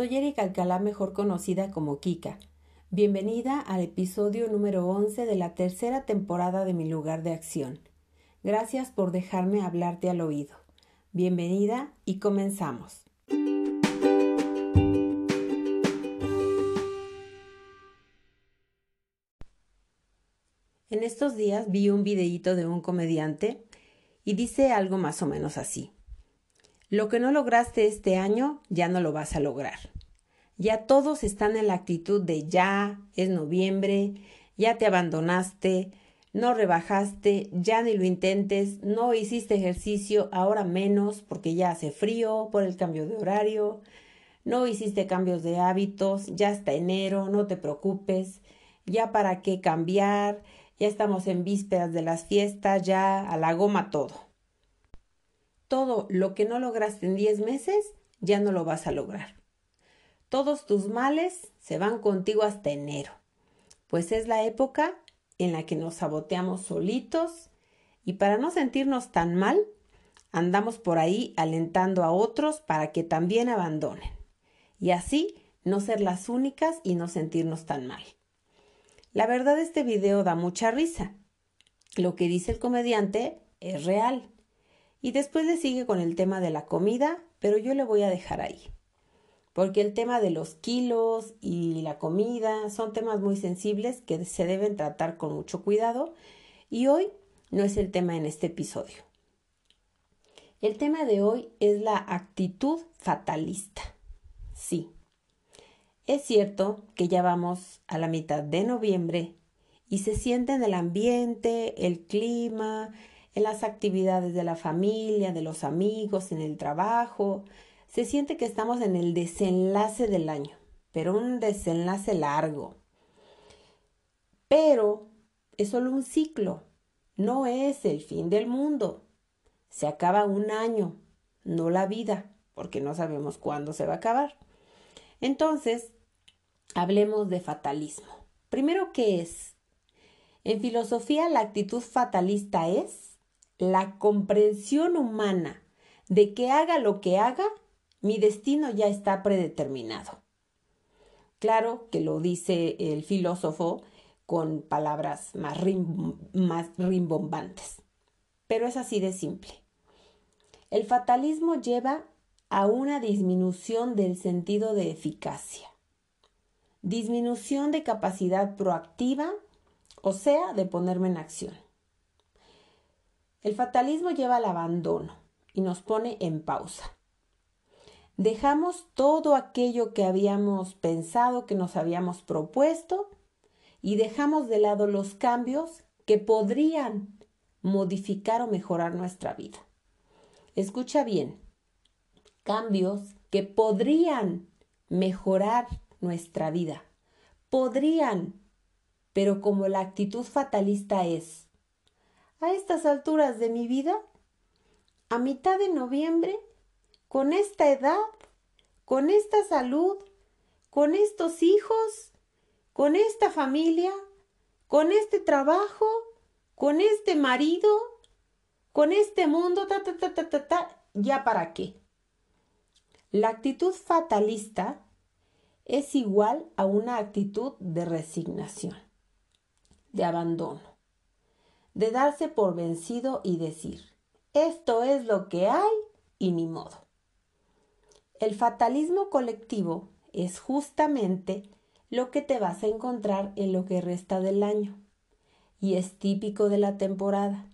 Soy Erika Alcalá, mejor conocida como Kika. Bienvenida al episodio número 11 de la tercera temporada de Mi lugar de acción. Gracias por dejarme hablarte al oído. Bienvenida y comenzamos. En estos días vi un videíto de un comediante y dice algo más o menos así. Lo que no lograste este año, ya no lo vas a lograr. Ya todos están en la actitud de ya, es noviembre, ya te abandonaste, no rebajaste, ya ni lo intentes, no hiciste ejercicio, ahora menos porque ya hace frío por el cambio de horario, no hiciste cambios de hábitos, ya está enero, no te preocupes, ya para qué cambiar, ya estamos en vísperas de las fiestas, ya a la goma todo todo lo que no lograste en 10 meses, ya no lo vas a lograr. Todos tus males se van contigo hasta enero, pues es la época en la que nos saboteamos solitos y para no sentirnos tan mal, andamos por ahí alentando a otros para que también abandonen y así no ser las únicas y no sentirnos tan mal. La verdad este video da mucha risa. Lo que dice el comediante es real. Y después le sigue con el tema de la comida, pero yo le voy a dejar ahí. Porque el tema de los kilos y la comida son temas muy sensibles que se deben tratar con mucho cuidado y hoy no es el tema en este episodio. El tema de hoy es la actitud fatalista. Sí, es cierto que ya vamos a la mitad de noviembre y se siente en el ambiente, el clima, en las actividades de la familia, de los amigos, en el trabajo. Se siente que estamos en el desenlace del año, pero un desenlace largo. Pero es solo un ciclo, no es el fin del mundo. Se acaba un año, no la vida, porque no sabemos cuándo se va a acabar. Entonces, hablemos de fatalismo. Primero, ¿qué es? En filosofía, la actitud fatalista es la comprensión humana de que haga lo que haga, mi destino ya está predeterminado. Claro que lo dice el filósofo con palabras más, rimbombantes, pero es así de simple. El fatalismo lleva a una disminución del sentido de eficacia, disminución de capacidad proactiva, o sea, de ponerme en acción. El fatalismo lleva al abandono y nos pone en pausa. Dejamos todo aquello que habíamos pensado, que nos habíamos propuesto, y dejamos de lado los cambios que podrían modificar o mejorar nuestra vida. Escucha bien, cambios que podrían mejorar nuestra vida. Podrían, pero como la actitud fatalista es, a estas alturas de mi vida, a mitad de noviembre, con esta edad, con esta salud, con estos hijos, con esta familia, con este trabajo, con este marido, con este mundo, ta, ta, ta, ta, ta, ta, ya para qué. La actitud fatalista es igual a una actitud de resignación, de abandono de darse por vencido y decir, esto es lo que hay y ni modo. El fatalismo colectivo es justamente lo que te vas a encontrar en lo que resta del año y es típico de la temporada.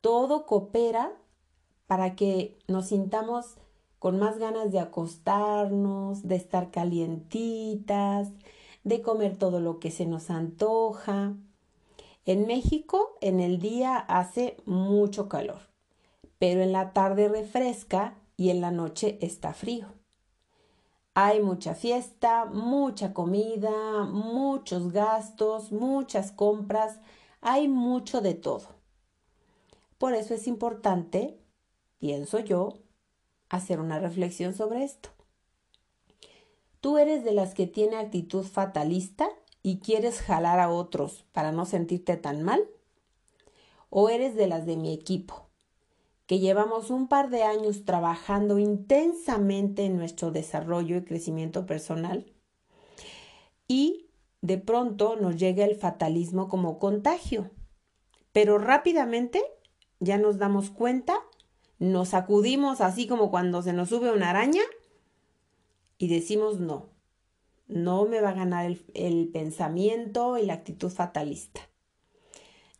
Todo coopera para que nos sintamos con más ganas de acostarnos, de estar calientitas, de comer todo lo que se nos antoja, en México en el día hace mucho calor, pero en la tarde refresca y en la noche está frío. Hay mucha fiesta, mucha comida, muchos gastos, muchas compras, hay mucho de todo. Por eso es importante, pienso yo, hacer una reflexión sobre esto. ¿Tú eres de las que tiene actitud fatalista? Y quieres jalar a otros para no sentirte tan mal? ¿O eres de las de mi equipo, que llevamos un par de años trabajando intensamente en nuestro desarrollo y crecimiento personal y de pronto nos llega el fatalismo como contagio. Pero rápidamente ya nos damos cuenta, nos sacudimos así como cuando se nos sube una araña y decimos no, no me va a ganar el, pensamiento y la actitud fatalista.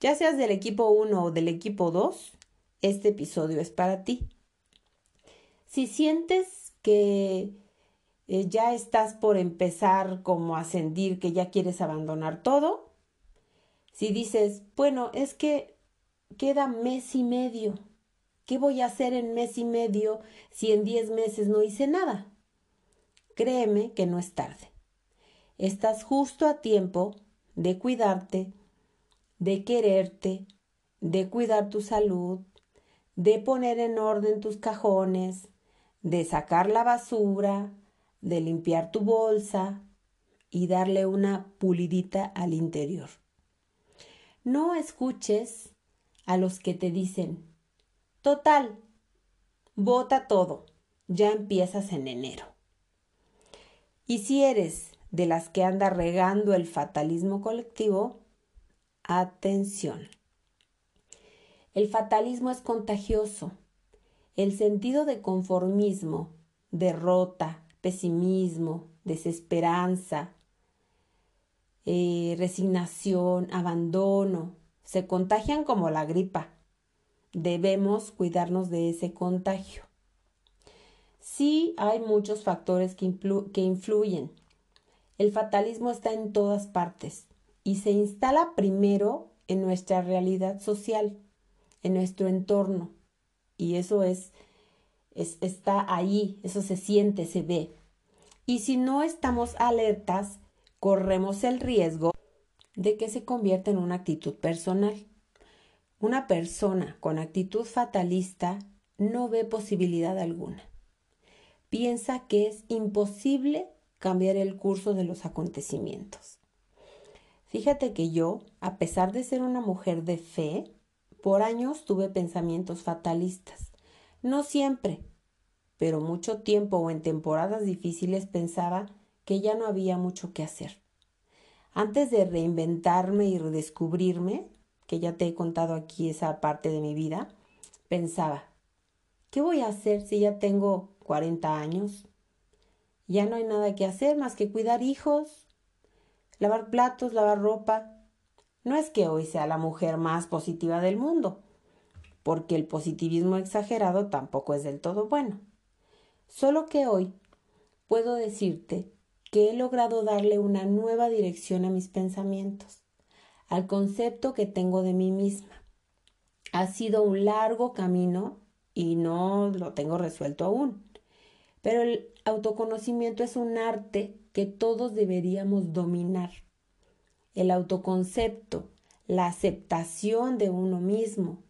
Ya seas del equipo 1 o del equipo 2, este episodio es para ti. Si sientes que eh, ya estás por empezar como a sentir que ya quieres abandonar todo, si dices, bueno, es que queda mes y medio, ¿qué voy a hacer en mes y medio si en diez meses no hice nada? Créeme que no es tarde. Estás justo a tiempo de cuidarte, de quererte, de cuidar tu salud, de poner en orden tus cajones, de sacar la basura, de limpiar tu bolsa y darle una pulidita al interior. No escuches a los que te dicen, total, bota todo, ya empiezas en enero. Y si eres de las que anda regando el fatalismo colectivo, Atención. El fatalismo es contagioso. El sentido de conformismo, derrota, pesimismo, desesperanza, eh, resignación, abandono, se contagian como la gripa. Debemos cuidarnos de ese contagio. Sí hay muchos factores que, que influyen. El fatalismo está en todas partes y se instala primero en nuestra realidad social, en nuestro entorno. Y eso es, está ahí, eso se siente, se ve. Y si no estamos alertas, corremos el riesgo de que se convierta en una actitud personal. Una persona con actitud fatalista no ve posibilidad alguna. Piensa que es imposible cambiar el curso de los acontecimientos. Fíjate que yo, a pesar de ser una mujer de fe, por años tuve pensamientos fatalistas. No siempre, pero mucho tiempo o en temporadas difíciles pensaba que ya no había mucho que hacer. Antes de reinventarme y redescubrirme, que ya te he contado aquí esa parte de mi vida, pensaba, ¿qué voy a hacer si ya tengo 40 años? Ya no hay nada que hacer más que cuidar hijos, lavar platos, lavar ropa. No es que hoy sea la mujer más positiva del mundo, porque el positivismo exagerado tampoco es del todo bueno. Solo que hoy puedo decirte que he logrado darle una nueva dirección a mis pensamientos, al concepto que tengo de mí misma. Ha sido un largo camino y no lo tengo resuelto aún. Pero el autoconocimiento es un arte que todos deberíamos dominar. El autoconcepto, la aceptación de uno mismo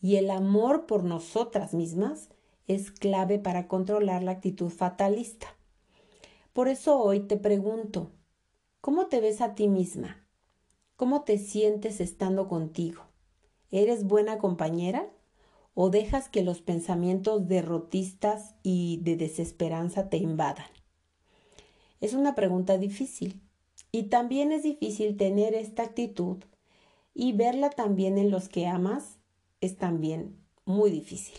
y el amor por nosotras mismas es clave para controlar la actitud fatalista. Por eso hoy te pregunto, ¿cómo te ves a ti misma? ¿Cómo te sientes estando contigo? ¿Eres buena compañera? ¿O dejas que los pensamientos derrotistas y de desesperanza te invadan? Es una pregunta difícil y también es difícil tener esta actitud y verla también en los que amas es también muy difícil.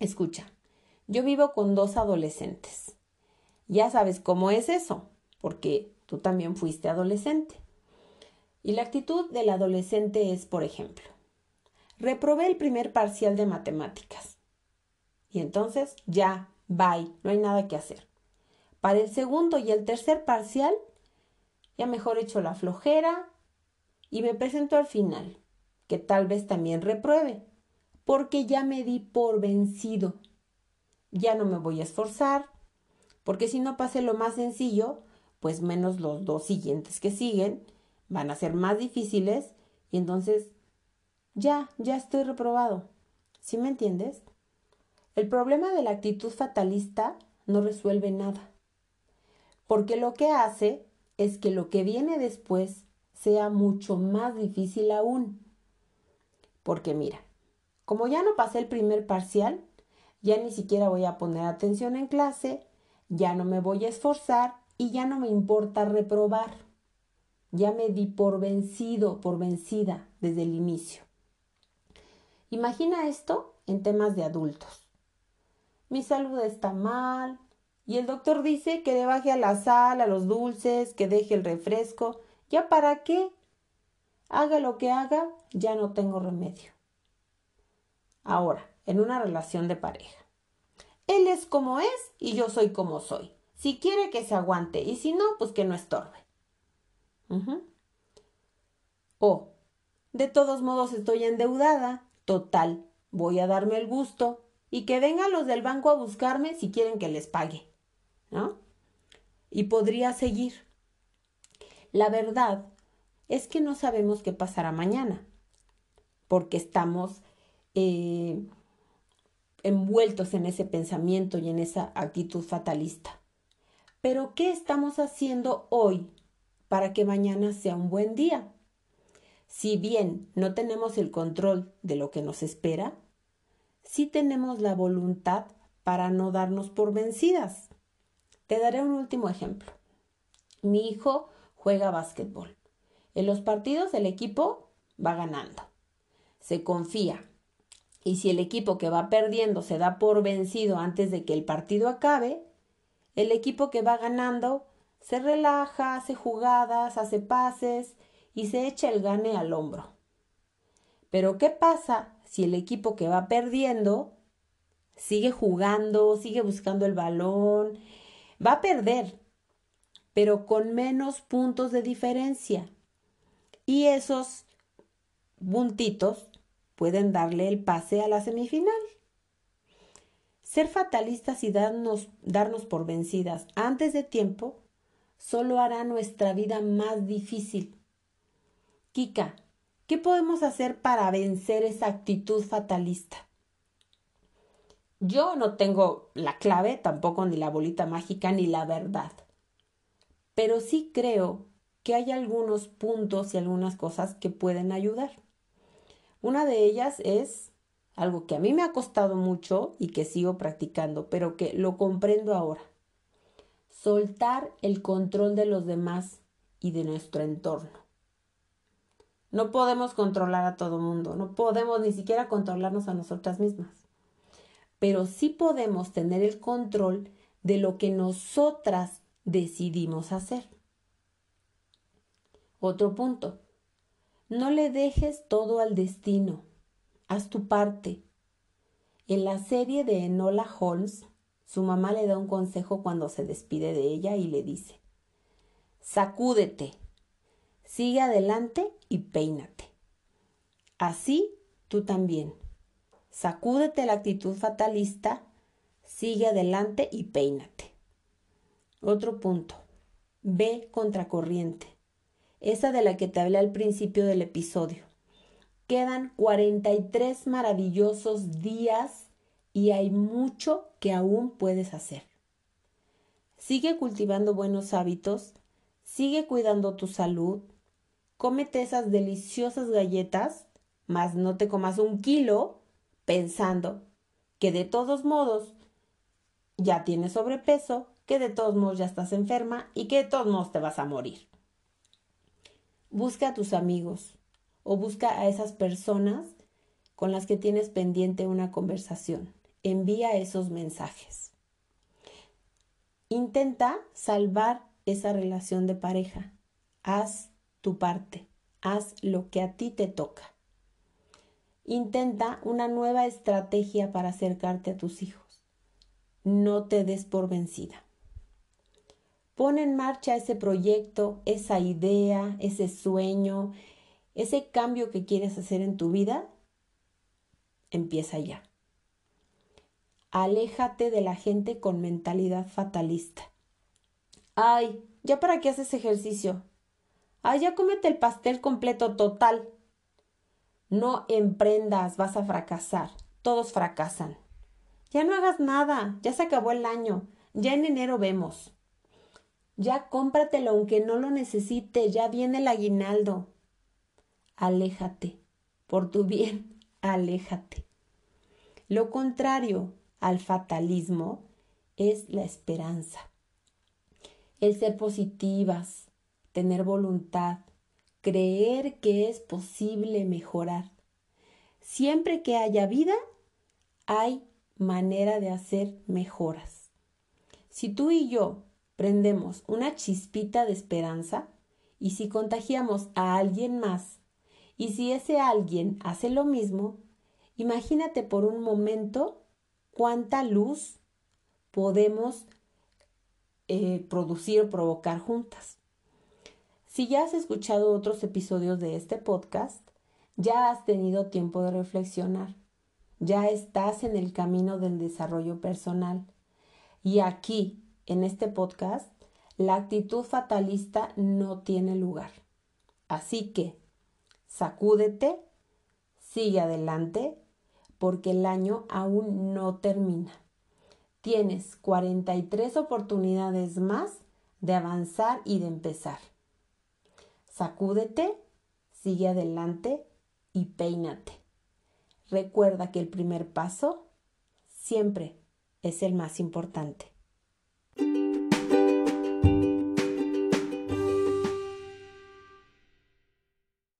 Escucha, yo vivo con dos adolescentes. Ya sabes cómo es eso, porque tú también fuiste adolescente. Y la actitud del adolescente es, por ejemplo, reprobé el primer parcial de matemáticas. Y entonces ya, bye, no hay nada que hacer. Para el segundo y el tercer parcial, ya mejor hecho la flojera y me presento al final, que tal vez también repruebe, porque ya me di por vencido. Ya no me voy a esforzar, porque si no pase lo más sencillo, pues menos los dos siguientes que siguen van a ser más difíciles y entonces ya, ya estoy reprobado. ¿Sí me entiendes? El problema de la actitud fatalista no resuelve nada porque lo que hace es que lo que viene después sea mucho más difícil aún. Porque mira, como ya no pasé el primer parcial, ya ni siquiera voy a poner atención en clase, ya no me voy a esforzar y ya no me importa reprobar. Ya me di por vencido, por vencida desde el inicio. Imagina esto en temas de adultos. Mi salud está mal y el doctor dice que le baje a la sal, a los dulces, que deje el refresco. ¿Ya para qué? Haga lo que haga, ya no tengo remedio. Ahora, en una relación de pareja. Él es como es y yo soy como soy. Si quiere que se aguante y si no, pues que no estorbe. O, de todos modos estoy endeudada. Total, voy a darme el gusto y que vengan los del banco a buscarme si quieren que les pague. ¿No? Y podría seguir. La verdad es que no sabemos qué pasará mañana, porque estamos eh, envueltos en ese pensamiento y en esa actitud fatalista. Pero ¿qué estamos haciendo hoy para que mañana sea un buen día? Si bien no tenemos el control de lo que nos espera, sí tenemos la voluntad para no darnos por vencidas. Te daré un último ejemplo. Mi hijo juega básquetbol. En los partidos el equipo va ganando. Se confía, y si el equipo que va perdiendo se da por vencido antes de que el partido acabe, el equipo que va ganando se relaja, hace jugadas, hace pases y se echa el gane al hombro. Pero ¿qué pasa si el equipo que va perdiendo sigue jugando, sigue buscando el balón? Va a perder, pero con menos puntos de diferencia. Y esos puntitos pueden darle el pase a la semifinal. Ser fatalistas y darnos, darnos por vencidas antes de tiempo solo hará nuestra vida más difícil. Kika, ¿qué podemos hacer para vencer esa actitud fatalista? Yo no tengo la clave, tampoco ni la bolita mágica, ni la verdad. Pero sí creo que hay algunos puntos y algunas cosas que pueden ayudar. Una de ellas es algo que a mí me ha costado mucho y que sigo practicando, pero que lo comprendo ahora. Soltar el control de los demás y de nuestro entorno. No podemos controlar a todo mundo, no podemos ni siquiera controlarnos a nosotras mismas, pero sí podemos tener el control de lo que nosotras decidimos hacer. Otro punto, no le dejes todo al destino. Haz tu parte. En la serie de Enola Holmes, su mamá le da un consejo cuando se despide de ella y le dice, sacúdete, sigue adelante y peínate. Así tú también. Sacúdete la actitud fatalista, sigue adelante y peínate. Otro punto. Ve contracorriente esa de la que te hablé al principio del episodio. Quedan 43 maravillosos días y hay mucho que aún puedes hacer. Sigue cultivando buenos hábitos, sigue cuidando tu salud, cómete esas deliciosas galletas, mas no te comas un kilo pensando que de todos modos ya tienes sobrepeso, que de todos modos ya estás enferma y que de todos modos te vas a morir. Busca a tus amigos o busca a esas personas con las que tienes pendiente una conversación. Envía esos mensajes. Intenta salvar esa relación de pareja. Haz tu parte. Haz lo que a ti te toca. Intenta una nueva estrategia para acercarte a tus hijos. No te des por vencida. Pon en marcha ese proyecto, esa idea, ese sueño, ese cambio que quieres hacer en tu vida. Empieza ya. Aléjate de la gente con mentalidad fatalista. Ay, ¿ya para qué haces ejercicio? Ay, ya cómete el pastel completo total. No emprendas, vas a fracasar. Todos fracasan. Ya no hagas nada, ya se acabó el año, ya en enero vemos. Ya cómpratelo aunque no lo necesite, ya viene el aguinaldo. Aléjate, por tu bien, aléjate. Lo contrario al fatalismo es la esperanza. El ser positivas, tener voluntad, creer que es posible mejorar. Siempre que haya vida, hay manera de hacer mejoras. Si tú y yo prendemos una chispita de esperanza y si contagiamos a alguien más y si ese alguien hace lo mismo, imagínate por un momento cuánta luz podemos eh, producir o provocar juntas. Si ya has escuchado otros episodios de este podcast, ya has tenido tiempo de reflexionar, ya estás en el camino del desarrollo personal. Y aquí, en este podcast, la actitud fatalista no tiene lugar. Así que, sacúdete, sigue adelante, porque el año aún no termina. Tienes 43 oportunidades más de avanzar y de empezar. Sacúdete, sigue adelante y peínate. Recuerda que el primer paso siempre es el más importante.